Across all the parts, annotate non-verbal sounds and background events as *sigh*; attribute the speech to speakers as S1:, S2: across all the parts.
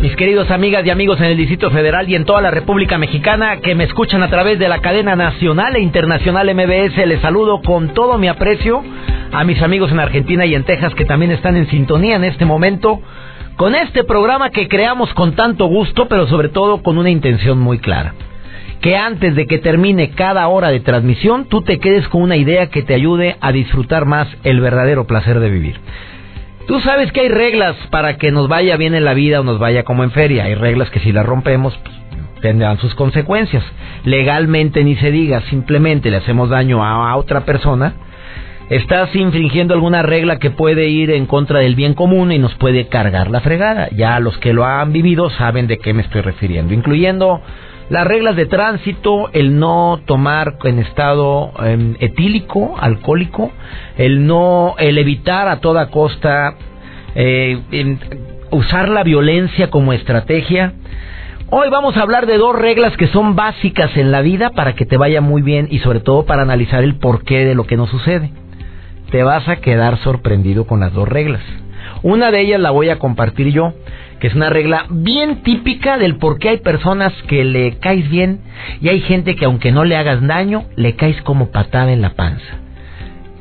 S1: Mis queridos amigas y amigos en el Distrito Federal y en toda la República Mexicana que me escuchan a través de la cadena nacional e internacional MBS, les saludo con todo mi aprecio a mis amigos en Argentina y en Texas que también están en sintonía en este momento con este programa que creamos con tanto gusto, pero sobre todo con una intención muy clara. Que antes de que termine cada hora de transmisión, tú te quedes con una idea que te ayude a disfrutar más el verdadero placer de vivir. Tú sabes que hay reglas para que nos vaya bien en la vida o nos vaya como en feria. Hay reglas que si las rompemos pues, tendrán sus consecuencias. Legalmente ni se diga, simplemente le hacemos daño a, otra persona. Estás infringiendo alguna regla que puede ir en contra del bien común y nos puede cargar la fregada. Ya los que lo han vivido saben de qué me estoy refiriendo, incluyendo las reglas de tránsito, el no tomar en estado em, etílico, alcohólico, el no, el evitar a toda costa eh, usar la violencia como estrategia. Hoy vamos a hablar de dos reglas que son básicas en la vida para que te vaya muy bien y sobre todo para analizar el porqué de lo que nos sucede. Te vas a quedar sorprendido con las dos reglas. Una de ellas la voy a compartir yo que es una regla bien típica del por qué hay personas que le caes bien y hay gente que aunque no le hagas daño, le caes como patada en la panza.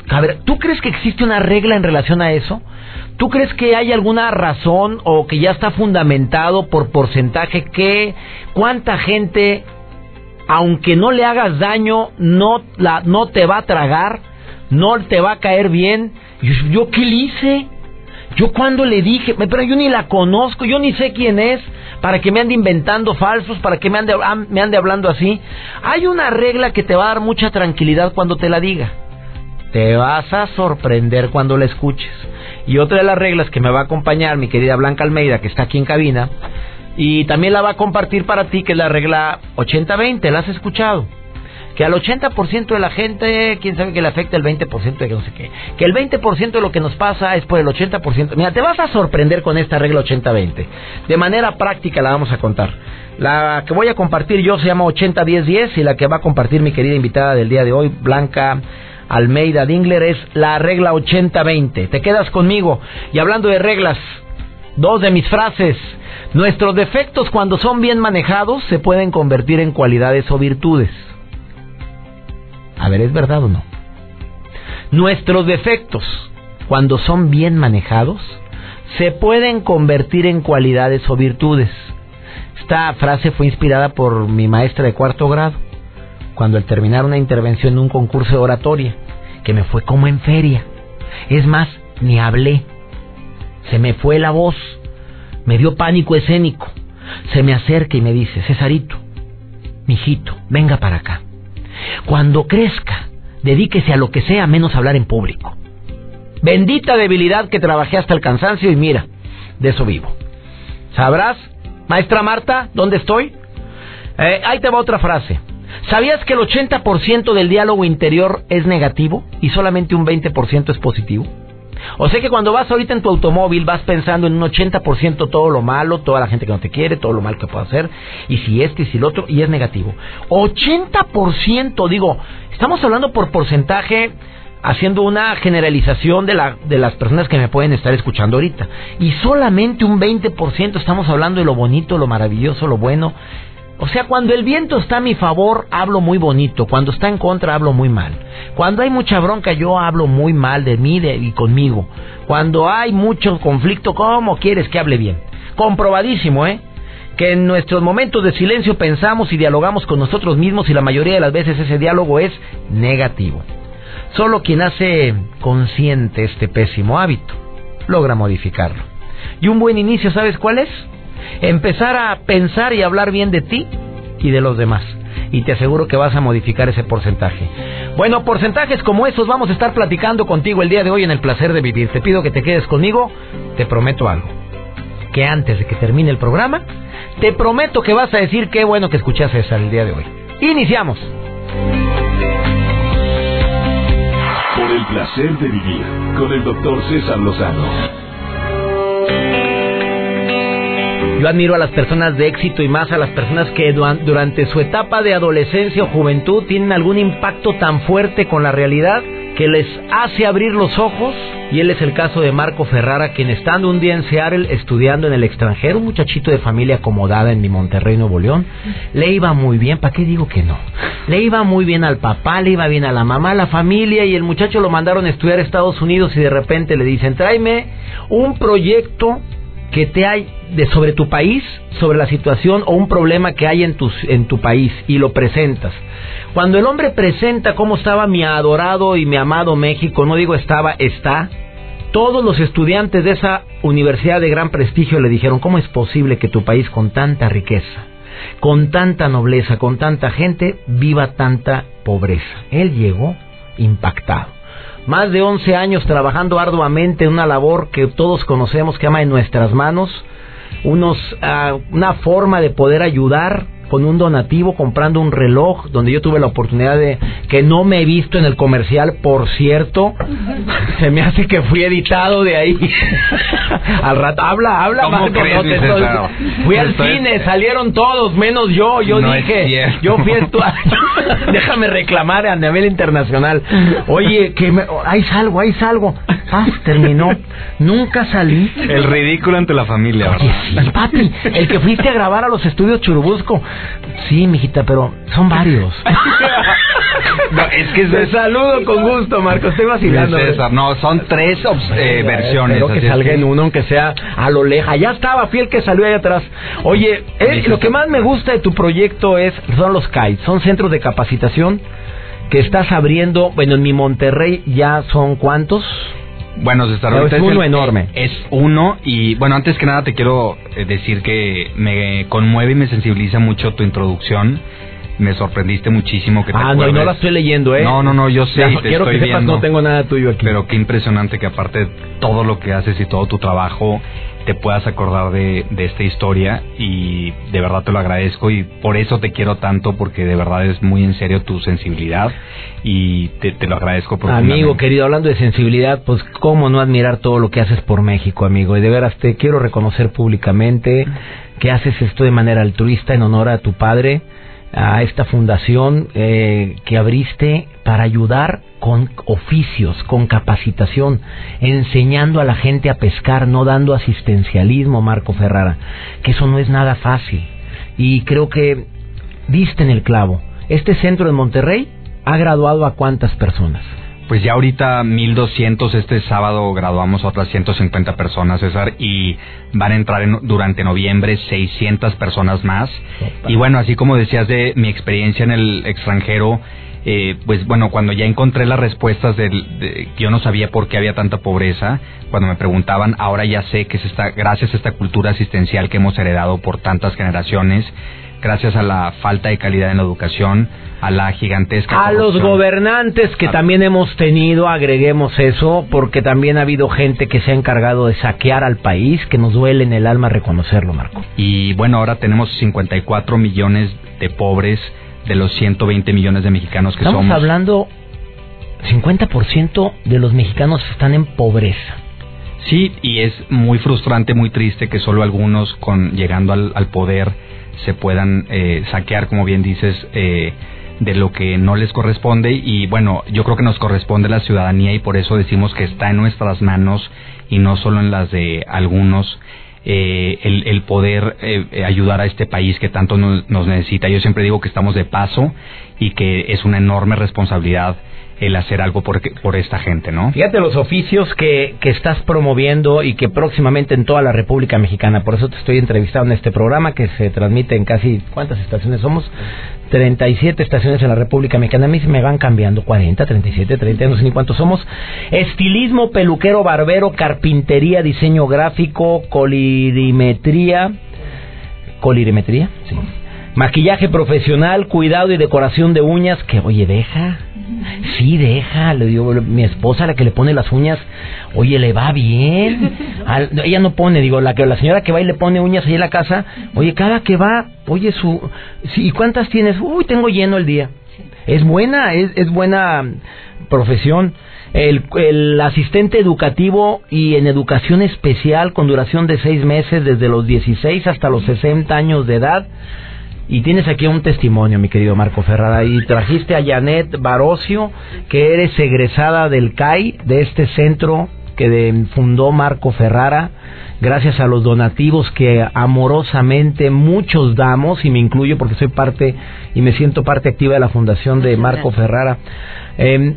S1: A ver, ¿tú crees que existe una regla en relación a eso? ¿Tú crees que hay alguna razón o que ya está fundamentado por porcentaje que cuánta gente, aunque no le hagas daño, no, la, no te va a tragar, no te va a caer bien? ¿Yo, yo qué le hice? Yo cuando le dije, pero yo ni la conozco, yo ni sé quién es, para que me ande inventando falsos, para que me ande, me ande hablando así. Hay una regla que te va a dar mucha tranquilidad cuando te la diga. Te vas a sorprender cuando la escuches. Y otra de las reglas que me va a acompañar mi querida Blanca Almeida, que está aquí en cabina, y también la va a compartir para ti, que es la regla 80-20, ¿la has escuchado? Que al 80% de la gente, quién sabe que le afecta el 20% de que no sé qué. Que el 20% de lo que nos pasa es por el 80%. Mira, te vas a sorprender con esta regla 80-20. De manera práctica la vamos a contar. La que voy a compartir yo se llama 80-10-10 y la que va a compartir mi querida invitada del día de hoy, Blanca Almeida Dingler, es la regla 80-20. Te quedas conmigo. Y hablando de reglas, dos de mis frases. Nuestros defectos cuando son bien manejados se pueden convertir en cualidades o virtudes. A ver, ¿es verdad o no? Nuestros defectos, cuando son bien manejados, se pueden convertir en cualidades o virtudes. Esta frase fue inspirada por mi maestra de cuarto grado, cuando al terminar una intervención en un concurso de oratoria, que me fue como en feria. Es más, ni hablé. Se me fue la voz, me dio pánico escénico. Se me acerca y me dice, Cesarito, mijito, venga para acá. Cuando crezca, dedíquese a lo que sea menos hablar en público. Bendita debilidad que trabajé hasta el cansancio y mira, de eso vivo. ¿Sabrás, maestra Marta, dónde estoy? Eh, ahí te va otra frase. ¿Sabías que el 80% del diálogo interior es negativo y solamente un 20% es positivo? O sea que cuando vas ahorita en tu automóvil vas pensando en un 80% todo lo malo, toda la gente que no te quiere, todo lo mal que puedo hacer, y si este y si el otro, y es negativo. 80%, digo, estamos hablando por porcentaje haciendo una generalización de, la, de las personas que me pueden estar escuchando ahorita. Y solamente un 20% estamos hablando de lo bonito, lo maravilloso, lo bueno. O sea, cuando el viento está a mi favor, hablo muy bonito. Cuando está en contra, hablo muy mal. Cuando hay mucha bronca, yo hablo muy mal de mí y conmigo. Cuando hay mucho conflicto, ¿cómo quieres que hable bien? Comprobadísimo, ¿eh? Que en nuestros momentos de silencio pensamos y dialogamos con nosotros mismos y la mayoría de las veces ese diálogo es negativo. Solo quien hace consciente este pésimo hábito logra modificarlo. Y un buen inicio, ¿sabes cuál es? Empezar a pensar y hablar bien de ti y de los demás. y te aseguro que vas a modificar ese porcentaje. Bueno, porcentajes como esos vamos a estar platicando contigo el día de hoy en el placer de vivir. Te pido que te quedes conmigo, te prometo algo. Que antes de que termine el programa, te prometo que vas a decir qué bueno que escuchaste el día de hoy. Iniciamos.
S2: Por el placer de vivir con el doctor César Lozano.
S1: Yo admiro a las personas de éxito y más a las personas que durante su etapa de adolescencia o juventud tienen algún impacto tan fuerte con la realidad que les hace abrir los ojos. Y él es el caso de Marco Ferrara, quien estando un día en Seattle estudiando en el extranjero, un muchachito de familia acomodada en mi Monterrey, Nuevo León, le iba muy bien, ¿para qué digo que no? Le iba muy bien al papá, le iba bien a la mamá, a la familia, y el muchacho lo mandaron a estudiar a Estados Unidos y de repente le dicen, tráeme un proyecto que te hay de sobre tu país, sobre la situación o un problema que hay en tu, en tu país y lo presentas. Cuando el hombre presenta cómo estaba mi adorado y mi amado México, no digo estaba, está, todos los estudiantes de esa universidad de gran prestigio le dijeron, ¿cómo es posible que tu país con tanta riqueza, con tanta nobleza, con tanta gente, viva tanta pobreza? Él llegó impactado más de 11 años trabajando arduamente en una labor que todos conocemos que ama en nuestras manos, unos, ah, una forma de poder ayudar con un donativo comprando un reloj donde yo tuve la oportunidad de que no me he visto en el comercial, por cierto. Se me hace que fui editado de ahí. *laughs* al rato habla, habla
S3: ¿Cómo crees,
S1: Fui al cine, salieron todos menos yo. Yo dije, yo fui *laughs* Déjame reclamar a nivel internacional. Oye, que me... ahí salgo, ahí salgo. Ah, terminó. Nunca salí.
S3: El ridículo ante la familia.
S1: Oye, papi, el que fuiste a grabar a los estudios Churubusco. Sí, mijita, pero son varios. *laughs*
S3: no, es que
S1: Te saludo con gusto, Marcos. Estoy vacilando.
S3: César, no, son tres eh, versiones.
S1: Espero que salga en uno, aunque sea a lo leja. Ya estaba, fiel que salió ahí atrás. Oye, eh, lo que más me gusta de tu proyecto es son los CAI, son centros de capacitación que estás abriendo. Bueno, en mi Monterrey ya son cuántos?
S3: Bueno, César,
S1: es uno enorme.
S3: Es uno y bueno, antes que nada te quiero eh, decir que me conmueve y me sensibiliza mucho tu introducción. Me sorprendiste muchísimo que te
S1: Ah, no, y no la estoy leyendo, ¿eh?
S3: No, no, no, yo sé,
S1: te quiero estoy que sepas, no tengo nada tuyo aquí.
S3: Pero qué impresionante que aparte de todo lo que haces y todo tu trabajo, te puedas acordar de, de, esta historia y de verdad te lo agradezco y por eso te quiero tanto porque de verdad es muy en serio tu sensibilidad y te, te lo agradezco
S1: Amigo querido, hablando de sensibilidad, pues cómo no admirar todo lo que haces por México, amigo. Y de veras te quiero reconocer públicamente que haces esto de manera altruista en honor a tu padre a esta fundación eh, que abriste para ayudar con oficios, con capacitación, enseñando a la gente a pescar, no dando asistencialismo, Marco Ferrara, que eso no es nada fácil. Y creo que diste en el clavo. Este centro de Monterrey ha graduado a cuántas personas?
S3: Pues ya ahorita 1200, este sábado graduamos a otras 150 personas, César, y van a entrar durante noviembre 600 personas más. Y bueno, así como decías de mi experiencia en el extranjero, eh, pues bueno, cuando ya encontré las respuestas del, yo no sabía por qué había tanta pobreza, cuando me preguntaban, ahora ya sé que es esta, gracias a esta cultura asistencial que hemos heredado por tantas generaciones, gracias a la falta de calidad en la educación, a la gigantesca.
S1: A los gobernantes que también hemos tenido, agreguemos eso, porque también ha habido gente que se ha encargado de saquear al país, que nos duele en el alma reconocerlo, Marco.
S3: Y bueno, ahora tenemos 54 millones de pobres de los 120 millones de mexicanos que
S1: Estamos
S3: somos.
S1: Estamos hablando, 50% de los mexicanos están en pobreza.
S3: Sí, y es muy frustrante, muy triste que solo algunos, con llegando al, al poder, se puedan eh, saquear, como bien dices, eh, de lo que no les corresponde. Y bueno, yo creo que nos corresponde la ciudadanía y por eso decimos que está en nuestras manos y no solo en las de algunos. Eh, el, el, poder eh, ayudar a este país que tanto nos, nos necesita. Yo siempre digo que estamos de paso y que es una enorme responsabilidad el hacer algo por, por esta gente, ¿no?
S1: Fíjate los oficios que, que estás promoviendo y que próximamente en toda la República Mexicana, por eso te estoy entrevistando en este programa que se transmite en casi, ¿cuántas estaciones somos? 37 estaciones en la República Mexicana. A mí se me van cambiando, 40, 37, 30, no sé ni cuántos somos. Estilismo, peluquero, barbero, carpintería, diseño gráfico, colirimetría. ¿Colirimetría? Sí Maquillaje profesional, cuidado y decoración de uñas, que oye, deja. Sí, deja, le digo, mi esposa la que le pone las uñas, oye, le va bien. *laughs* ella no pone, digo, la que la señora que va y le pone uñas ahí en la casa, oye, cada que va, oye, su sí, ¿y cuántas tienes? Uy, tengo lleno el día. Es buena, es, es buena profesión. El, el, asistente educativo y en educación especial con duración de seis meses desde los 16 hasta los 60 años de edad. Y tienes aquí un testimonio, mi querido Marco Ferrara. Y trajiste a Janet Barocio, que eres egresada del CAI, de este centro que fundó Marco Ferrara, gracias a los donativos que amorosamente muchos damos, y me incluyo porque soy parte y me siento parte activa de la fundación de Marco Ferrara. Eh,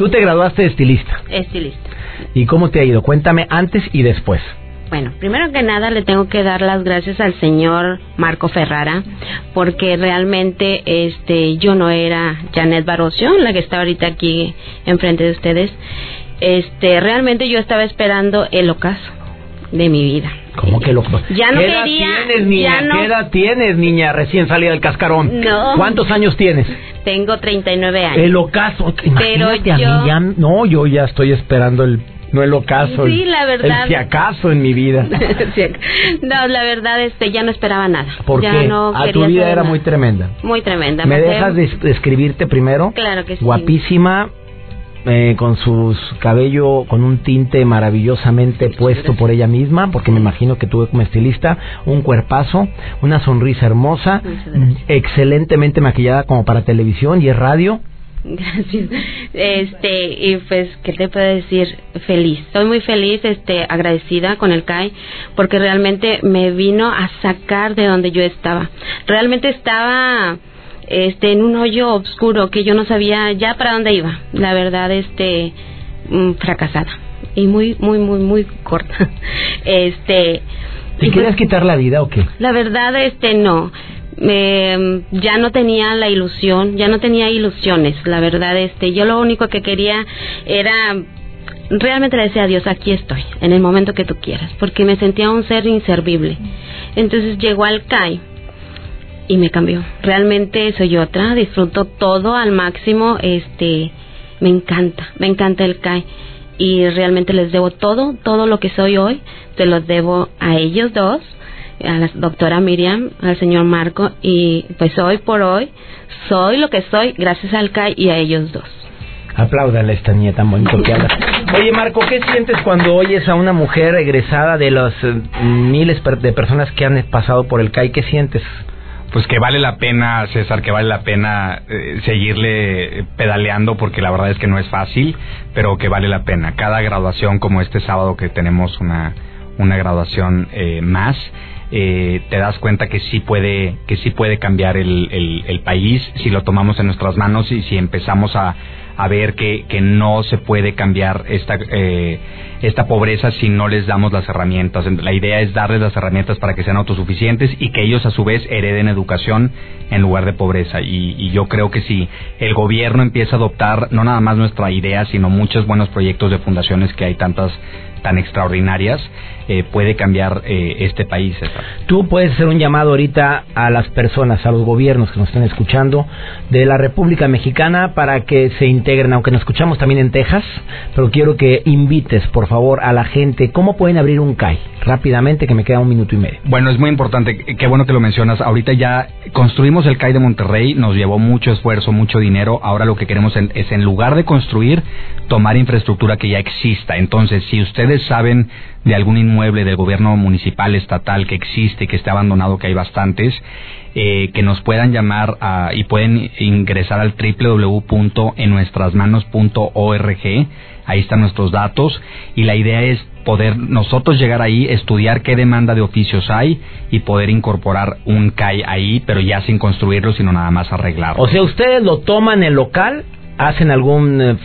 S1: Tú te graduaste de estilista.
S4: Estilista.
S1: ¿Y cómo te ha ido? Cuéntame antes y después.
S4: Bueno, primero que nada le tengo que dar las gracias al señor Marco Ferrara porque realmente este yo no era Janet Barocio, la que está ahorita aquí enfrente de ustedes. Este, realmente yo estaba esperando el ocaso de mi vida.
S1: ¿Cómo que lo
S4: Ya no
S1: ¿Qué edad
S4: quería,
S1: tienes, niña?
S4: ya no-
S1: ¿Qué edad tienes, niña, recién salida del cascarón?
S4: No.
S1: ¿Cuántos años tienes?
S4: Tengo 39 años.
S1: El ocaso. Imagínate a mí ya... No, yo ya estoy esperando el... No el ocaso.
S4: Sí, la verdad.
S1: El si acaso en mi vida. *laughs*
S4: No, la verdad este ya no esperaba nada.
S1: ¿Por
S4: ya
S1: qué?
S4: no
S1: a tu vida era
S4: nada.
S1: muy tremenda.
S4: muy tremenda.
S1: ¿Me dejas des- describirte primero?
S4: Claro que sí.
S1: Guapísima, eh, con sus cabello con un tinte maravillosamente puesto por ella misma, porque me imagino que tuve como estilista un cuerpazo, una sonrisa hermosa, excelentemente maquillada como para televisión y es radio.
S4: Gracias. Este, y pues, ¿qué te puedo decir? Feliz. Estoy muy feliz, este, agradecida con el CAI, porque realmente me vino a sacar de donde yo estaba. Realmente estaba, este, en un hoyo oscuro que yo no sabía ya para dónde iba. La verdad, este, mm, fracasada. Y muy, muy, muy, muy corta. *laughs* Este.
S1: ¿Te
S4: pues-
S1: quitar la vida o qué?
S4: la verdad, este, no. Me, ya no tenía la ilusión, ya no tenía ilusiones. La verdad, este, yo lo único que quería era realmente le decía a Dios, aquí estoy, en el momento que tú quieras, porque me sentía un ser inservible. Entonces llegó al CAI y me cambió. Realmente soy otra, disfruto todo al máximo, este, me encanta, me encanta el CAI y realmente les debo todo, todo lo que soy hoy, te lo debo a ellos dos, a la doctora Miriam, al señor Marco y pues hoy por hoy soy lo que soy gracias al CAI y a ellos dos.
S1: Apláudale a esta niña tan bonito que habla. Oye, Marco, ¿qué sientes cuando oyes a una mujer egresada de los eh, miles per- de personas que han pasado por el CAI? ¿Qué sientes?
S3: Pues que vale la pena, César, que vale la pena eh, seguirle pedaleando porque la verdad es que no es fácil, pero que vale la pena. Cada graduación, como este sábado que tenemos una, una graduación eh, más, eh, te das cuenta que sí puede, que sí puede cambiar el, el, país si lo tomamos en nuestras manos y si empezamos a, a ver que, que no se puede cambiar esta, eh, esta pobreza si no les damos las herramientas. La idea es darles las herramientas para que sean autosuficientes y que ellos a su vez hereden educación en lugar de pobreza. Y, y yo creo que si el gobierno empieza a adoptar no nada más nuestra idea, sino muchos buenos proyectos de fundaciones que hay tantas tan extraordinarias, eh, puede cambiar eh, este país.
S1: Tú puedes hacer un llamado ahorita a las personas, a los gobiernos que nos están escuchando de la República Mexicana para que se integren, aunque nos escuchamos también en Texas, pero quiero que invites, por favor, a la gente. ¿Cómo pueden abrir un CAI? Rápidamente, que me queda un minuto y medio.
S3: Bueno, es muy importante, qué bueno que lo mencionas. Ahorita ya construimos el CAI de Monterrey, nos llevó mucho esfuerzo, mucho dinero. Ahora lo que queremos es, en lugar de construir, tomar infraestructura que ya exista. Entonces, si ustedes saben de algún inmueble del gobierno municipal, estatal que existe, que esté abandonado, que hay bastantes, eh, que nos puedan llamar a- y pueden ingresar al www.ennuestrasmanos.org. Ahí están nuestros datos y la idea es poder nosotros llegar ahí, estudiar qué demanda de oficios hay y poder incorporar un CAI ahí, pero ya sin construirlo, sino nada más arreglarlo.
S1: O sea, ustedes lo toman el local, hacen alguna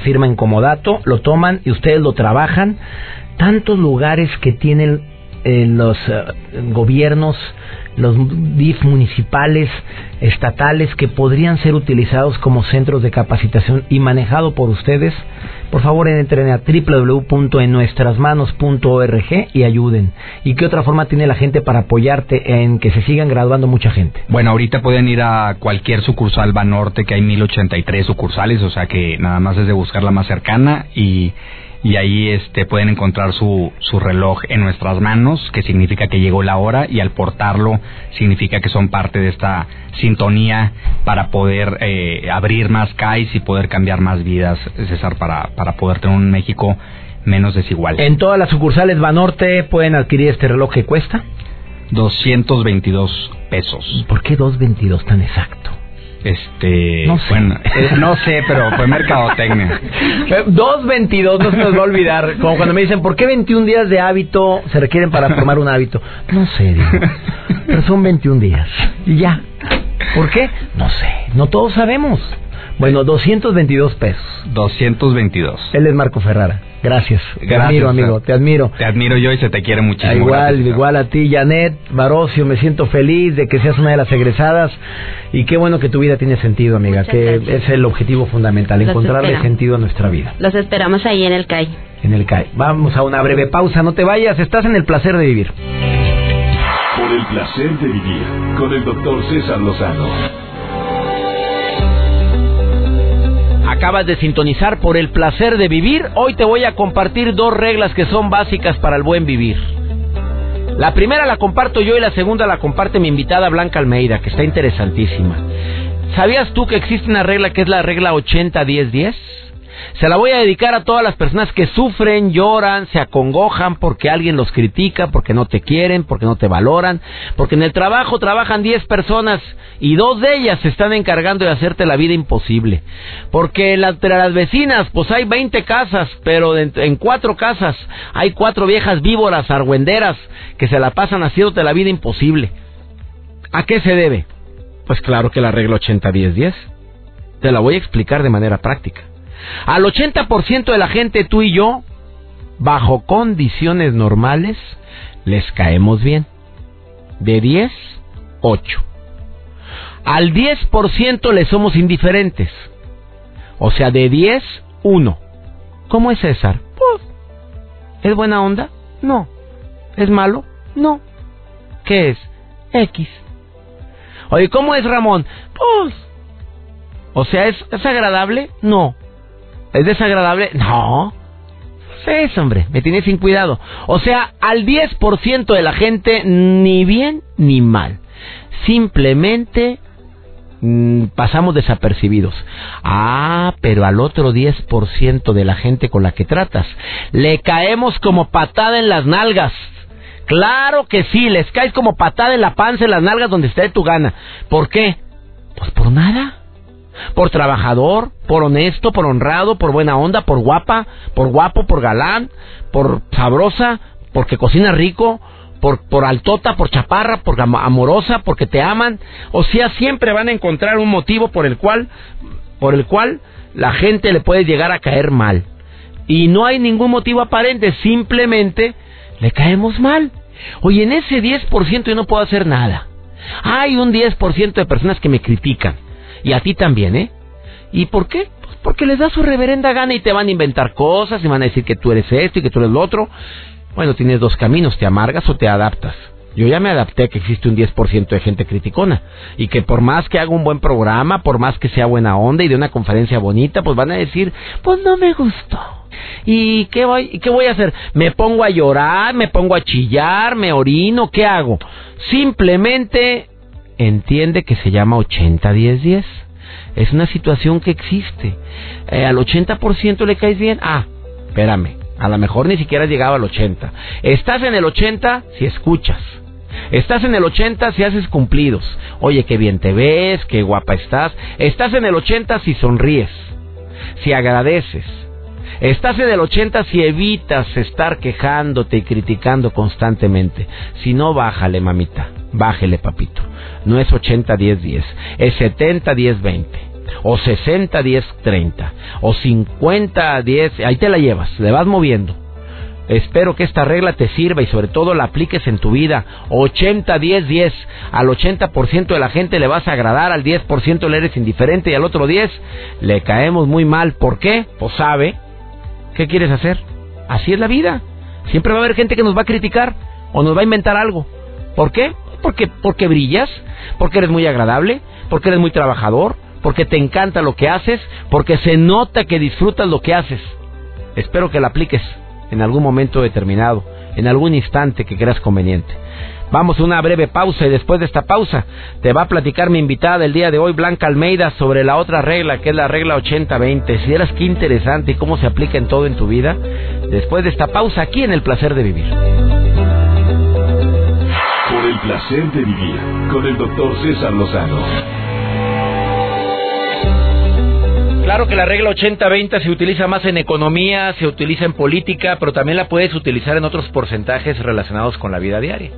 S1: firma en comodato, lo toman y ustedes lo trabajan. Tantos lugares que tienen eh, los eh, gobiernos, los DIF municipales, estatales, que podrían ser utilizados como centros de capacitación y manejado por ustedes por favor entren a www.ennuestrasmanos.org y ayuden. ¿Y qué otra forma tiene la gente para apoyarte en que se sigan graduando mucha gente?
S3: Bueno, ahorita pueden ir a cualquier sucursal Banorte, que hay 1083 sucursales, o sea que nada más es de buscar la más cercana y y ahí este pueden encontrar su, su reloj en nuestras manos, que significa que llegó la hora y al portarlo significa que son parte de esta sintonía para poder eh, abrir más CAIs y poder cambiar más vidas, César, para, para poder tener un México menos desigual.
S1: En todas las sucursales Banorte pueden adquirir este reloj que cuesta
S3: 222 pesos.
S1: ¿Por qué 222 tan exacto?
S3: Este,
S1: no sé.
S3: Bueno, *laughs* eh, no sé, pero fue mercadotecnia. *laughs*
S1: 2.22, no se nos va a olvidar. Como cuando me dicen, ¿por qué 21 días de hábito se requieren para formar un hábito? No sé, digo. Pero son 21 días. Y ya. ¿Por qué? No sé. No todos sabemos. Bueno, 222 pesos.
S3: 222.
S1: Él es Marco Ferrara. Gracias. Te admiro, amigo. Te admiro.
S3: Te admiro yo y se te quiere muchísimo.
S1: Igual, igual a ti, Janet, Barocio. Me siento feliz de que seas una de las egresadas. Y qué bueno que tu vida tiene sentido, amiga. que es el objetivo fundamental, encontrarle sentido a nuestra vida.
S4: Los esperamos ahí en el CAI.
S1: En el CAI. Vamos a una breve pausa. No te vayas. Estás en el placer de vivir.
S2: Por el placer de vivir. Con el doctor César Lozano.
S1: Acabas de sintonizar por el placer de vivir. Hoy te voy a compartir dos reglas que son básicas para el buen vivir. La primera la comparto yo y la segunda la comparte mi invitada Blanca Almeida, que está interesantísima. ¿Sabías tú que existe una regla que es la regla 80-10-10? Se la voy a dedicar a todas las personas que sufren, lloran, se acongojan porque alguien los critica, porque no te quieren, porque no te valoran, porque en el trabajo trabajan 10 personas y dos de ellas se están encargando de hacerte la vida imposible. Porque entre las vecinas, pues hay 20 casas, pero en cuatro casas hay cuatro viejas víboras, argüenderas, que se la pasan haciéndote la vida imposible. ¿A qué se debe? Pues claro que la regla 80-10-10. Te la voy a explicar de manera práctica. Al 80% de la gente, tú y yo, bajo condiciones normales, les caemos bien. De 10, 8. Al 10% le somos indiferentes. O sea, de 10, 1. ¿Cómo es César? Pues, ¿es buena onda? No. ¿Es malo? No. ¿Qué es? X. Oye, ¿cómo es Ramón? Pues. O sea, ¿es, ¿es agradable? No. ¿Es desagradable? No. Sí, hombre, me tiene sin cuidado. O sea, al 10% de la gente ni bien ni mal. Simplemente mm, pasamos desapercibidos. Ah, pero al otro 10% de la gente con la que tratas, le caemos como patada en las nalgas. Claro que sí, les caes como patada en la panza, en las nalgas donde esté tu gana. ¿Por qué? Pues por nada por trabajador, por honesto, por honrado, por buena onda, por guapa, por guapo, por galán, por sabrosa, porque cocina rico, por, por altota, por chaparra, por amorosa, porque te aman. O sea, siempre van a encontrar un motivo por el cual, por el cual la gente le puede llegar a caer mal. Y no hay ningún motivo aparente, simplemente le caemos mal. Oye, en ese 10% yo no puedo hacer nada. Hay un 10% de personas que me critican. Y a ti también, ¿eh? ¿Y por qué? Pues porque les da su reverenda gana y te van a inventar cosas y van a decir que tú eres esto y que tú eres lo otro. Bueno, tienes dos caminos, te amargas o te adaptas. Yo ya me adapté a que existe un 10% de gente criticona y que por más que haga un buen programa, por más que sea buena onda y de una conferencia bonita, pues van a decir, pues no me gustó. ¿Y qué voy, qué voy a hacer? ¿Me pongo a llorar? ¿Me pongo a chillar? ¿Me orino? ¿Qué hago? Simplemente entiende que se llama 80-10-10. Es una situación que existe. Eh, al 80% le caes bien. Ah, espérame. A lo mejor ni siquiera has llegado al 80. Estás en el 80 si escuchas. Estás en el 80 si haces cumplidos. Oye, qué bien te ves, qué guapa estás. Estás en el 80 si sonríes, si agradeces. Estás en el 80 si evitas estar quejándote y criticando constantemente. Si no, bájale, mamita. Bájele, papito no es 80-10-10, es 70-10-20, o 60-10-30, o 50-10, ahí te la llevas, le vas moviendo. Espero que esta regla te sirva y sobre todo la apliques en tu vida. 80-10-10. Al 80% de la gente le vas a agradar, al 10% le eres indiferente y al otro 10 le caemos muy mal. ¿Por qué? Pues sabe ¿Qué quieres hacer? Así es la vida. Siempre va a haber gente que nos va a criticar o nos va a inventar algo. ¿Por qué? Porque, porque brillas, porque eres muy agradable, porque eres muy trabajador, porque te encanta lo que haces, porque se nota que disfrutas lo que haces. Espero que la apliques en algún momento determinado, en algún instante que creas conveniente. Vamos a una breve pausa y después de esta pausa te va a platicar mi invitada del día de hoy, Blanca Almeida, sobre la otra regla, que es la regla 80-20. Si eras qué interesante y cómo se aplica en todo en tu vida, después de esta pausa aquí en El Placer de Vivir.
S2: El placer de vivir con el doctor César Lozano.
S1: Claro que la regla 80-20 se utiliza más en economía, se utiliza en política, pero también la puedes utilizar en otros porcentajes relacionados con la vida diaria.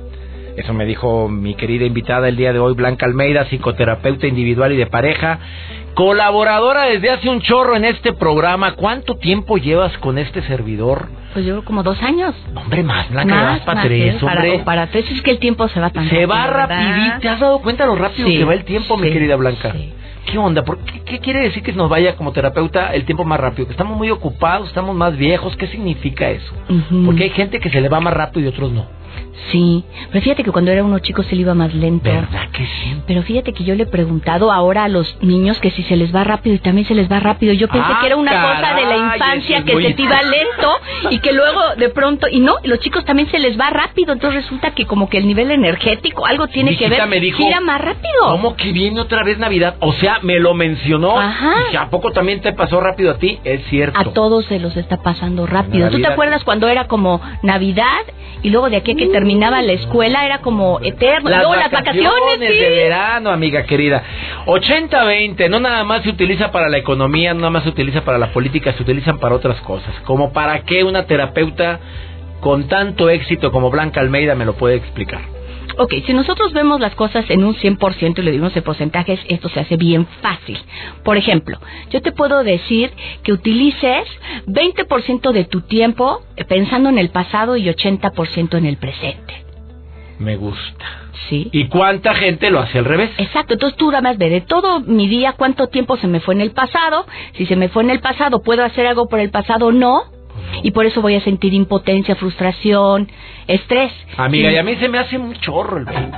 S1: Eso me dijo mi querida invitada el día de hoy, Blanca Almeida, psicoterapeuta individual y de pareja, colaboradora desde hace un chorro en este programa. ¿Cuánto tiempo llevas con este servidor?
S5: Pues llevo como dos años.
S1: Hombre, más, Blanca, más, para tres,
S5: hombre. Para, tres es que el tiempo se va tan
S1: Se va rapidito. ¿Te has dado cuenta lo rápido que va el tiempo, mi querida Blanca? Sí. ¿Qué onda? ¿Por qué, quiere decir que nos vaya como terapeuta el tiempo más rápido? ¿Que estamos muy ocupados, estamos más viejos? ¿Qué significa eso? Porque hay gente que se le va más rápido y otros no.
S5: Sí, pero fíjate que cuando era uno chico se le iba más lento.
S1: ¿Verdad que sí?
S5: Pero fíjate que yo le he preguntado ahora a los niños que si se les va rápido y también se les va rápido. Yo pensé
S1: Ah,
S5: que era una cosa de la infancia
S1: es
S5: que
S1: muy-
S5: se te iba *laughs* lento y que luego de pronto y no, los chicos también se les va rápido, entonces resulta que como que el nivel energético algo tiene
S1: Mi
S5: que ver.
S1: me dijo,
S5: gira más rápido.
S1: ¿Cómo que viene otra vez Navidad? O sea, me lo mencionó.
S5: Ajá.
S1: Dije, ¿a poco también te pasó rápido a ti? Es cierto.
S5: A todos se los está pasando rápido. ¿Tú te
S1: Navidad.
S5: acuerdas cuando era como Navidad y luego de aquí a que terminaba la escuela era como eterno?
S1: Las
S5: luego las vacaciones,
S1: de
S5: sí.
S1: verano, amiga querida. 80-20, no nada más se utiliza para la economía, no nada más se utiliza para la política, se utilizan para otras cosas. Como para qué una terapeuta con tanto éxito como Blanca Almeida me lo puede explicar.
S5: Ok, si nosotros vemos las cosas en un 100% y le dimos en porcentajes, esto se hace bien fácil. Por ejemplo, yo te puedo decir que utilices 20% de tu tiempo pensando en el pasado y 80% en el presente.
S1: Me gusta.
S5: ¿Sí?
S1: ¿Y cuánta gente lo hace al revés?
S5: Exacto, entonces tú nada más ve de todo mi día cuánto tiempo se me fue en el pasado, si se me fue en el pasado, ¿puedo hacer algo por el pasado? No. Y por eso voy a sentir impotencia, frustración, estrés.
S1: Amiga, y a mí se me hace un chorro el 20.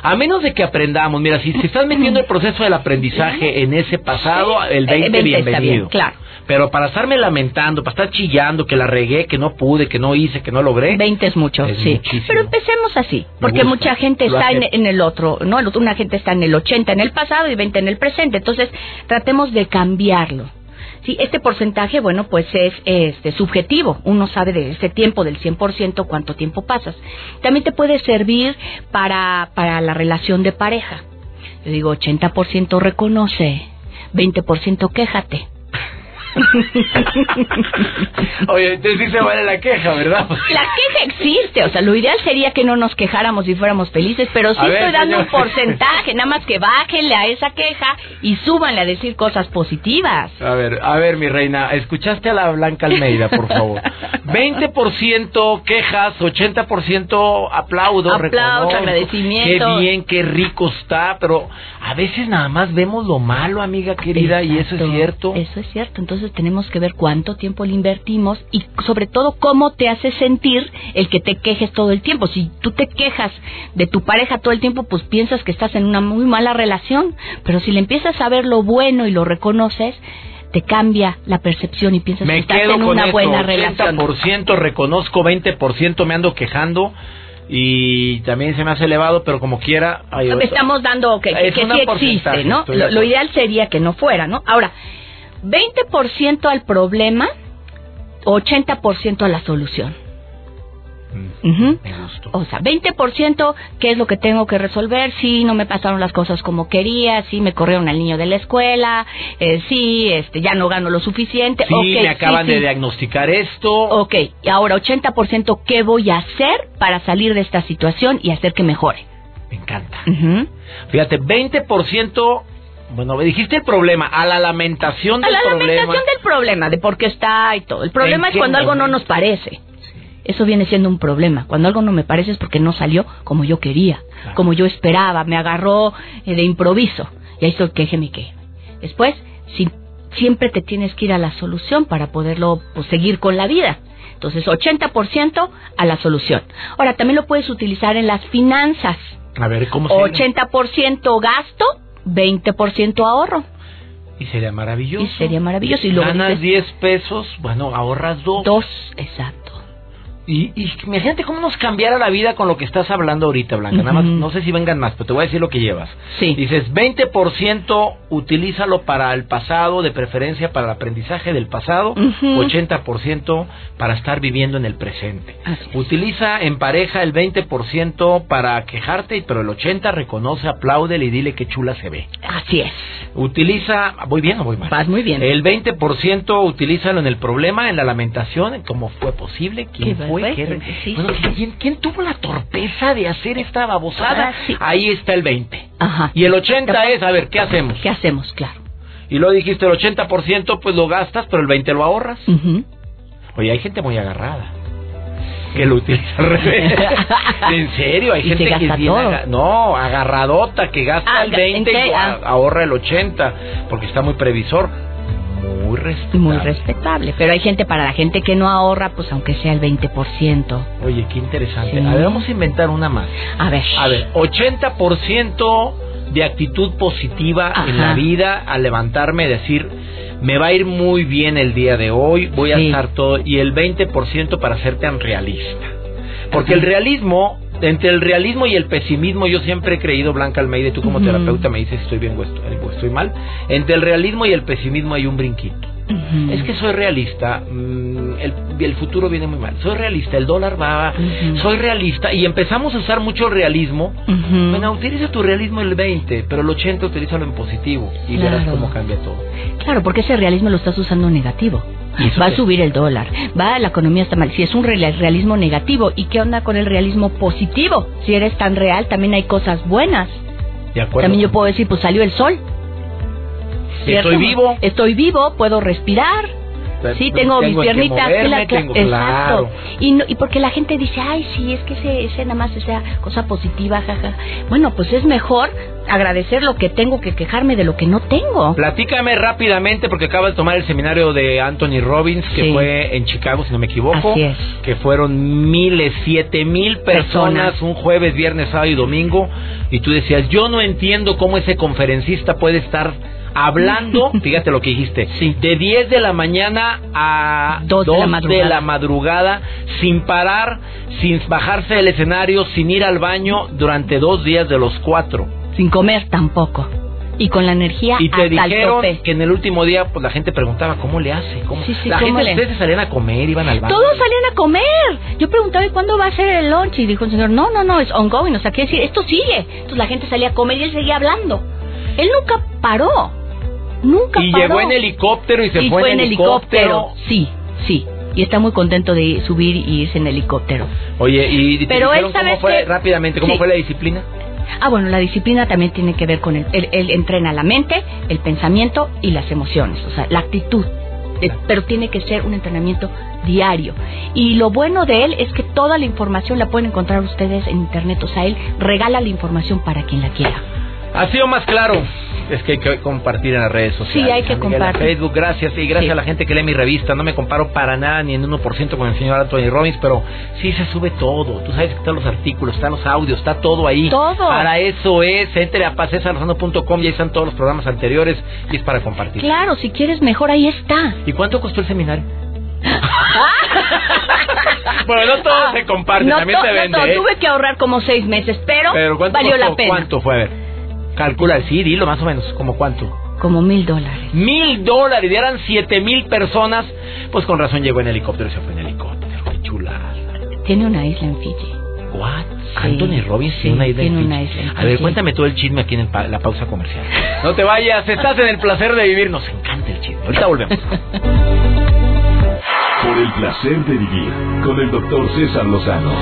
S1: A menos de que aprendamos, mira, si se estás metiendo el proceso del aprendizaje en ese pasado, el 20,
S5: Eh, 20 está
S1: bienvenido.
S5: bien, claro.
S1: Pero para estarme lamentando, para estar chillando, que la regué, que no pude, que no hice, que no logré.
S5: 20 es mucho,
S1: Es
S5: sí.
S1: muchísimo.
S5: Pero empecemos así, porque mucha gente está en, en el otro, ¿no? Una gente está en el 80 en el pasado y 20 en el presente. Entonces, tratemos de cambiarlo. Sí, este porcentaje, bueno, pues es este subjetivo. Uno sabe de ese tiempo, del 100%, cuánto tiempo pasas. También te puede servir para, para la relación de pareja. Yo digo, 80% reconoce, 20% quéjate. *laughs*
S1: Oye, entonces sí se vale la queja, ¿verdad?
S5: La queja existe, o sea, lo ideal sería que no nos quejáramos y fuéramos felices, pero sí
S1: A ver,
S5: estoy dando
S1: señor.
S5: un porcentaje, nada más que bájenle a esa queja y súbanle a decir cosas positivas.
S1: A ver, a ver, mi reina, escuchaste a la Blanca Almeida, por favor. 20% quejas, 80% aplaudo,
S5: Aplauso,
S1: reconozco.
S5: agradecimiento.
S1: Qué bien, qué rico está, pero a veces nada más vemos lo malo, amiga querida, y eso es cierto.
S5: Eso es cierto, entonces tenemos que ver cuánto tiempo le invertimos y sobre todo cómo te hace sentir el que te quejes todo el tiempo. Si tú te quejas de tu pareja todo el tiempo, pues piensas que estás en una muy mala relación, pero si le empiezas a ver lo bueno y lo reconoces, te cambia la percepción y piensas que estás en una
S1: eso,
S5: buena relación.
S1: 80% reconozco, 20% me ando quejando y también se me hace elevado, pero como quiera... ay,
S5: Estamos dando que,
S1: Es
S5: que
S1: una
S5: sí existe, ¿no? Lo, ideal sería que no fuera, ¿no? Ahora, 20% al problema, 80% a la solución.
S1: Mm.
S5: O sea, 20% qué es lo que tengo que resolver, si no me pasaron las cosas como quería, si me corrieron al niño de la escuela, eh, si este, ya no gano lo suficiente.
S1: Sí,
S5: ok,
S1: me acaban
S5: sí,
S1: de
S5: sí.
S1: diagnosticar esto.
S5: Ok, y ahora 80% qué voy a hacer para salir de esta situación y hacer que mejore.
S1: Me encanta.
S5: Ujú.
S1: Fíjate, 20%, bueno, me dijiste el problema, a la lamentación
S5: A
S1: del
S5: la
S1: problema.
S5: lamentación del problema, de por qué está y todo. El problema
S1: ¿En
S5: es cuando algo no nos parece. Eso viene siendo un problema. Cuando algo no me parece es porque no salió como yo quería,
S1: Claro.
S5: como yo esperaba, me agarró eh, de improviso. Y ahí estoy, quéjeme, quéjeme. Después, si siempre te tienes que ir a la solución para poderlo pues, seguir con la vida. Entonces, 80% a la solución. Ahora, también lo puedes utilizar en las finanzas.
S1: A ver, ¿cómo se
S5: 80% gasto, 20% ahorro.
S1: Y sería maravilloso.
S5: Y sería maravilloso. Y luego
S1: Ganas
S5: dices,
S1: 10 pesos, bueno, ahorras 2.
S5: dos, exacto.
S1: Y, y imagínate cómo nos cambiara la vida con lo que estás hablando ahorita, Blanca. Nada más, no sé si vengan más, pero te voy a decir lo que llevas.
S5: Sí.
S1: Dices, 20% utilízalo para el pasado, de preferencia para el aprendizaje del pasado,
S5: Ujú.
S1: 80% para estar viviendo en el presente.
S5: Es.
S1: Utiliza en pareja el 20% para quejarte, pero el 80% reconoce, apláudele y dile qué chula se ve.
S5: Así es.
S1: Utiliza, ¿voy bien o voy mal?
S5: Vas muy bien.
S1: El 20% utilízalo en el problema, en la lamentación, en cómo fue posible, quién
S5: Qué
S1: fue,
S5: bárbaro,
S1: qué...
S5: sí,
S1: Bueno,
S5: sí.
S1: ¿quién, quién tuvo la torpeza de hacer esta babosada?
S5: Ah.
S1: Ahí está el 20.
S5: Ajá.
S1: Y el 80 es, a ver, ¿qué hacemos?
S5: ¿Qué hacemos? Claro.
S1: Y luego dijiste el 80% pues lo gastas, pero el 20 lo ahorras.
S5: Ujú.
S1: Oye, hay gente muy agarrada. Que lo utiliza al revés. *laughs* en serio, hay gente que es
S5: gasta
S1: bien
S5: todo.
S1: aga- No, agarradota, que gasta
S5: Ah,
S1: el
S5: ga-
S1: 20 y
S5: Ah.
S1: ahorra el 80, porque está muy previsor. Muy respetable.
S5: Muy respetable. Pero hay gente, para la gente que no ahorra, pues aunque sea el 20%.
S1: Oye, qué interesante.
S5: Sí.
S1: A ver, vamos a inventar una más.
S5: A ver.
S1: A ver, 80% de actitud positiva
S5: Ajá.
S1: en la vida al levantarme, decir, me va a ir muy bien el día de hoy, voy a estar todo, y el 20% para ser tan realista. Porque
S5: Ajá.
S1: el realismo, entre el realismo y el pesimismo, yo siempre he creído, Blanca Almeida, y tú como terapeuta me dices si estoy bien o estoy, o estoy mal, entre el realismo y el pesimismo hay un brinquito. Es que soy realista, mm, el, el futuro viene muy mal. Soy realista, el dólar va, soy realista y empezamos a usar mucho realismo.
S5: Ujú.
S1: Bueno, utiliza tu realismo el 20, pero el 80 utilízalo en positivo y
S5: Claro.
S1: verás cómo cambia todo.
S5: Claro, porque ese realismo lo estás usando negativo.
S1: ¿Y eso
S5: Va a subir el dólar, va la economía está mal. Si es un real- realismo negativo, ¿y qué onda con el realismo positivo? Si eres tan real, también hay cosas buenas.
S1: ¿De acuerdo?
S5: También yo puedo decir, pues salió el sol. ¿Cierto?
S1: Estoy vivo.
S5: Estoy vivo, puedo respirar. Sí, tengo, mis piernitas. la-
S1: tengo-
S5: exacto.
S1: claro.
S5: Y, no- y porque la gente dice, ay, sí, es que ese, ese nada más esa cosa positiva, jaja. Bueno, pues es mejor agradecer lo que tengo que quejarme de lo que no tengo.
S1: Platícame rápidamente porque acabas de tomar el seminario de Anthony Robbins que
S5: Sí.
S1: fue en Chicago, si no me equivoco.
S5: Así es.
S1: Que fueron miles, siete mil personas,
S5: Personas.
S1: un jueves, viernes, sábado y domingo. Y tú decías, yo no entiendo cómo ese conferencista puede estar hablando, *laughs* fíjate lo que dijiste,
S5: Sí.
S1: de 10 de la mañana a
S5: Dos de la madrugada.
S1: de la madrugada, sin parar, sin bajarse del escenario, sin ir al baño durante dos días de los cuatro.
S5: Sin comer tampoco. Y con la energía
S1: Y te
S5: hasta el
S1: dijeron
S5: tope.
S1: que en el último día, pues la gente preguntaba, ¿cómo le hace? ¿Cómo?
S5: Sí, sí,
S1: la
S5: ¿cómo
S1: gente,
S5: le-
S1: ustedes salían a comer, iban al baño.
S5: Todos salían a comer. Yo preguntaba, ¿y cuándo va a ser el lunch? Y dijo el señor, no, no, no, es ongoing. O sea, quiere decir, esto sigue. Entonces la gente salía a comer y él seguía hablando. Él nunca paró. Nunca
S1: Y
S5: paró.
S1: llegó en helicóptero y se
S5: y
S1: fue,
S5: fue
S1: en helicóptero.
S5: Sí, sí. Y está muy contento de subir y irse en helicóptero.
S1: Oye, y
S5: Pero él, ¿sabes
S1: cómo fue,
S5: qué?
S1: rápidamente, cómo
S5: Sí.
S1: fue la disciplina?
S5: Ah, bueno, la disciplina también tiene que ver con el, él, él entrena la mente, el pensamiento y las emociones, o sea, la actitud. Eh, pero tiene que ser un entrenamiento diario. Y lo bueno de él es que toda la información la pueden encontrar ustedes en internet, o sea, él regala la información para quien la quiera.
S1: Ha sido más claro. Es que hay que compartir en las redes sociales.
S5: Sí, hay que
S1: Miguel,
S5: compartir.
S1: en Facebook, gracias. Y gracias
S5: Sí.
S1: a la gente que lee mi revista. No me comparo para nada ni en 1% con el señor Anthony Robbins, pero sí se sube todo. Tú sabes que están los artículos, están los audios, está todo ahí.
S5: Todo.
S1: Para eso es. Entre a pacesalozano.com y ahí están todos los programas anteriores y es para compartir.
S5: Claro, si quieres mejor, ahí está.
S1: ¿Y cuánto costó el seminario? *laughs* bueno, no todo se comparte,
S5: No
S1: también se
S5: no
S1: vende.
S5: to-
S1: ¿eh?
S5: Tuve que ahorrar como seis meses, pero,
S1: Pero ¿cuánto
S5: valió
S1: costó?
S5: la pena.
S1: ¿Cuánto fue? A ver, calcula, sí, dilo más o menos, ¿como cuánto?
S5: Como mil dólares.
S1: Mil dólares, y eran siete mil personas. Pues con razón llegó en helicóptero y se fue en helicóptero. Qué chulada.
S5: Tiene una isla en Fiji.
S1: What?
S5: Sí,
S1: Anthony Robbins
S5: sí,
S1: tiene una isla en
S5: tiene
S1: Fiji.
S5: una isla en
S1: A ver,
S5: Fiji.
S1: cuéntame todo el chisme aquí en pa- la pausa comercial. No te vayas, estás en el placer de vivir. Nos encanta el chisme. Ahorita volvemos.
S2: Por el placer de vivir con el doctor César Lozano.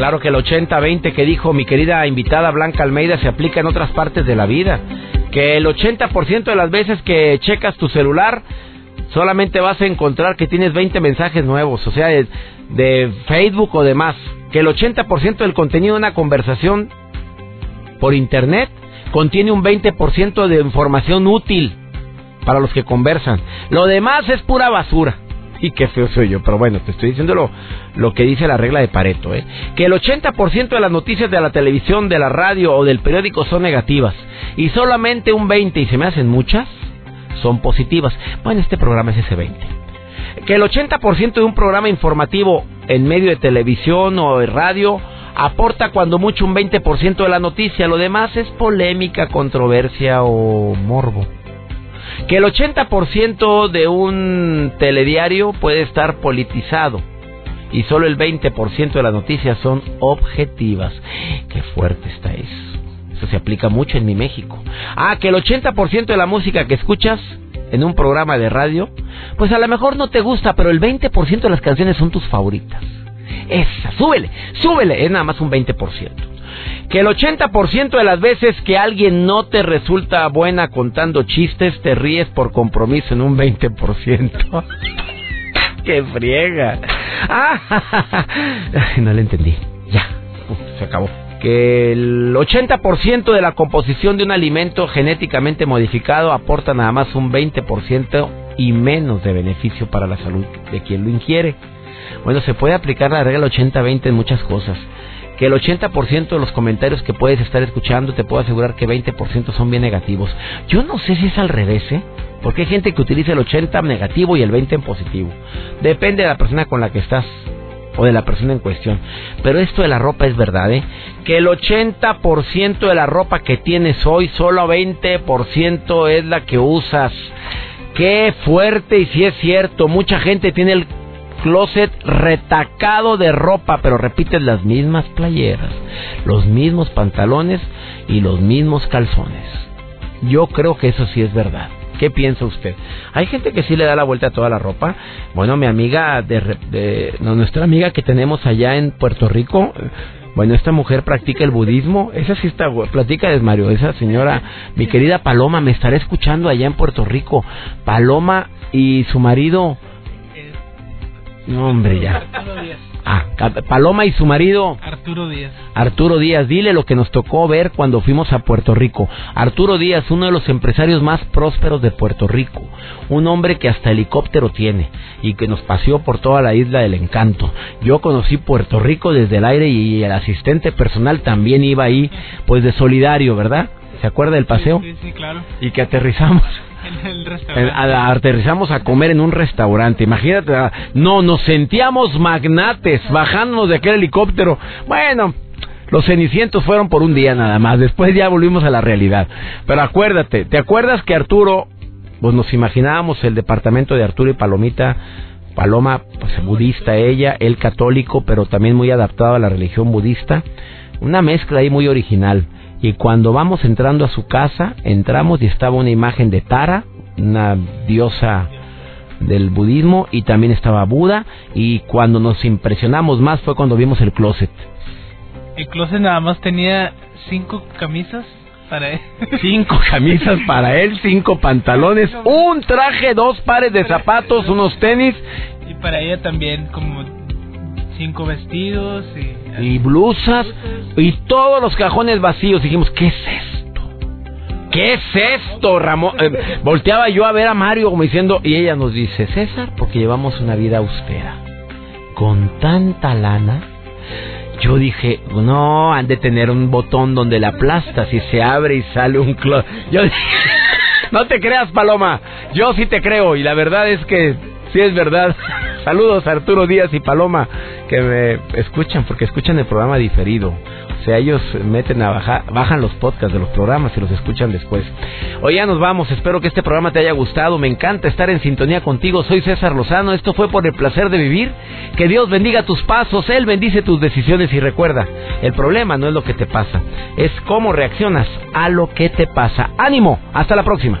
S1: Claro que el 80-20 que dijo mi querida invitada Blanca Almeida se aplica en otras partes de la vida. Que el 80% de las veces que checas tu celular solamente vas a encontrar que tienes 20 mensajes nuevos, o sea, de, Facebook o demás. Que el 80% del contenido de una conversación por internet contiene un 20% de información útil para los que conversan. Lo demás es pura basura. Y qué feo soy yo, pero bueno, te estoy diciendo lo, lo que dice la regla de Pareto, ¿eh? Que el 80% de las noticias de la televisión, de la radio o del periódico son negativas y solamente un 20, y se me hacen muchas, son positivas. Bueno, este programa es ese 20. Que el 80% de un programa informativo en medio de televisión o de radio aporta cuando mucho un 20% de la noticia, lo demás es polémica, controversia o morbo que el 80% de un telediario puede estar politizado y solo el 20% de las noticias son objetivas. Qué fuerte está eso. Eso se aplica mucho en mi México. Ah, que el 80% de la música que escuchas en un programa de radio, pues a lo mejor no te gusta, pero el 20% de las canciones son tus favoritas. Esa, súbele, súbele, es nada más un 20% que el 80% de las veces que alguien no te resulta buena contando chistes, te ríes por compromiso en un 20%. *laughs* ¡Qué friega! Ah, *laughs* no le entendí. Ya, se acabó. Que el 80% de la composición de un alimento genéticamente modificado aporta nada más un 20% y menos de beneficio para la salud de quien lo ingiere. Bueno, se puede aplicar la regla 80-20 en muchas cosas que el 80% de los comentarios que puedes estar escuchando te puedo asegurar que 20% son bien negativos. Yo no sé si es al revés, ¿eh? Porque hay gente que utiliza el 80 negativo y el 20 en positivo. Depende de la persona con la que estás o de la persona en cuestión. Pero esto de la ropa es verdad, ¿eh? Que el 80% de la ropa que tienes hoy, solo 20% es la que usas. Qué fuerte y si es cierto, mucha gente tiene el closet retacado de ropa, pero repites las mismas playeras, los mismos pantalones y los mismos calzones. Yo creo que eso sí es verdad. ¿Qué piensa usted? Hay gente que sí le da la vuelta a toda la ropa. Bueno, mi amiga, de, nuestra amiga que tenemos allá en Puerto Rico, bueno, esta mujer practica el budismo. Esa sí está, platica de Mario. Esa señora, mi querida Paloma, me estará escuchando allá en Puerto Rico. Paloma y su marido no, hombre, ya. Ah, Paloma y su marido.
S6: Arturo Díaz.
S1: Arturo Díaz, dile lo que nos tocó ver cuando fuimos a Puerto Rico. Arturo Díaz, uno de los empresarios más prósperos de Puerto Rico. Un hombre que hasta helicóptero tiene y que nos paseó por toda la isla del encanto. Yo conocí Puerto Rico desde el aire y el asistente personal también iba ahí, pues de solidario, ¿verdad? ¿Se acuerda del paseo?
S6: Sí, sí, claro.
S1: Y que aterrizamos
S6: en el *laughs* restaurante.
S1: aterrizamos a comer en un restaurante. Imagínate, ah, no, nos sentíamos magnates bajándonos de aquel helicóptero. Bueno, los cenicientos fueron por un día nada más. Después ya volvimos a la realidad. Pero acuérdate, ¿te acuerdas que Arturo, pues nos imaginábamos el departamento de Arturo y Palomita? Paloma, pues budista ella, él católico, pero también muy adaptado a la religión budista. Una mezcla ahí muy original. Y cuando vamos entrando a su casa, entramos y estaba una imagen de Tara, una diosa del budismo, y también estaba Buda. Y cuando nos impresionamos más fue cuando vimos el closet.
S6: El closet nada más tenía cinco camisas para él. *laughs*
S1: Cinco camisas para él, cinco pantalones, un traje, dos pares de zapatos, unos tenis.
S6: Y para ella también como cinco vestidos
S1: y, blusas y todos los cajones vacíos. Dijimos, ¿qué es esto? ¿Qué es esto, Ramón? Eh, volteaba yo a ver a Mario como diciendo, y ella nos dice, César, porque llevamos una vida austera. Con tanta lana, yo dije, no, han de tener un botón donde la aplastas y se abre y sale un clo... Yo *laughs* no te creas, Paloma. Yo sí te creo y la verdad es que sí es verdad. *laughs* Saludos a Arturo Díaz y Paloma que me escuchan porque escuchan el programa diferido. O sea, ellos meten a bajar, bajan los podcasts de los programas y los escuchan después. Hoy ya nos vamos. Espero que este programa te haya gustado. Me encanta estar en sintonía contigo. Soy César Lozano. Esto fue por el placer de vivir. Que Dios bendiga tus pasos. Él bendice tus decisiones y recuerda, el problema no es lo que te pasa, es cómo reaccionas a lo que te pasa. Ánimo. Hasta la próxima.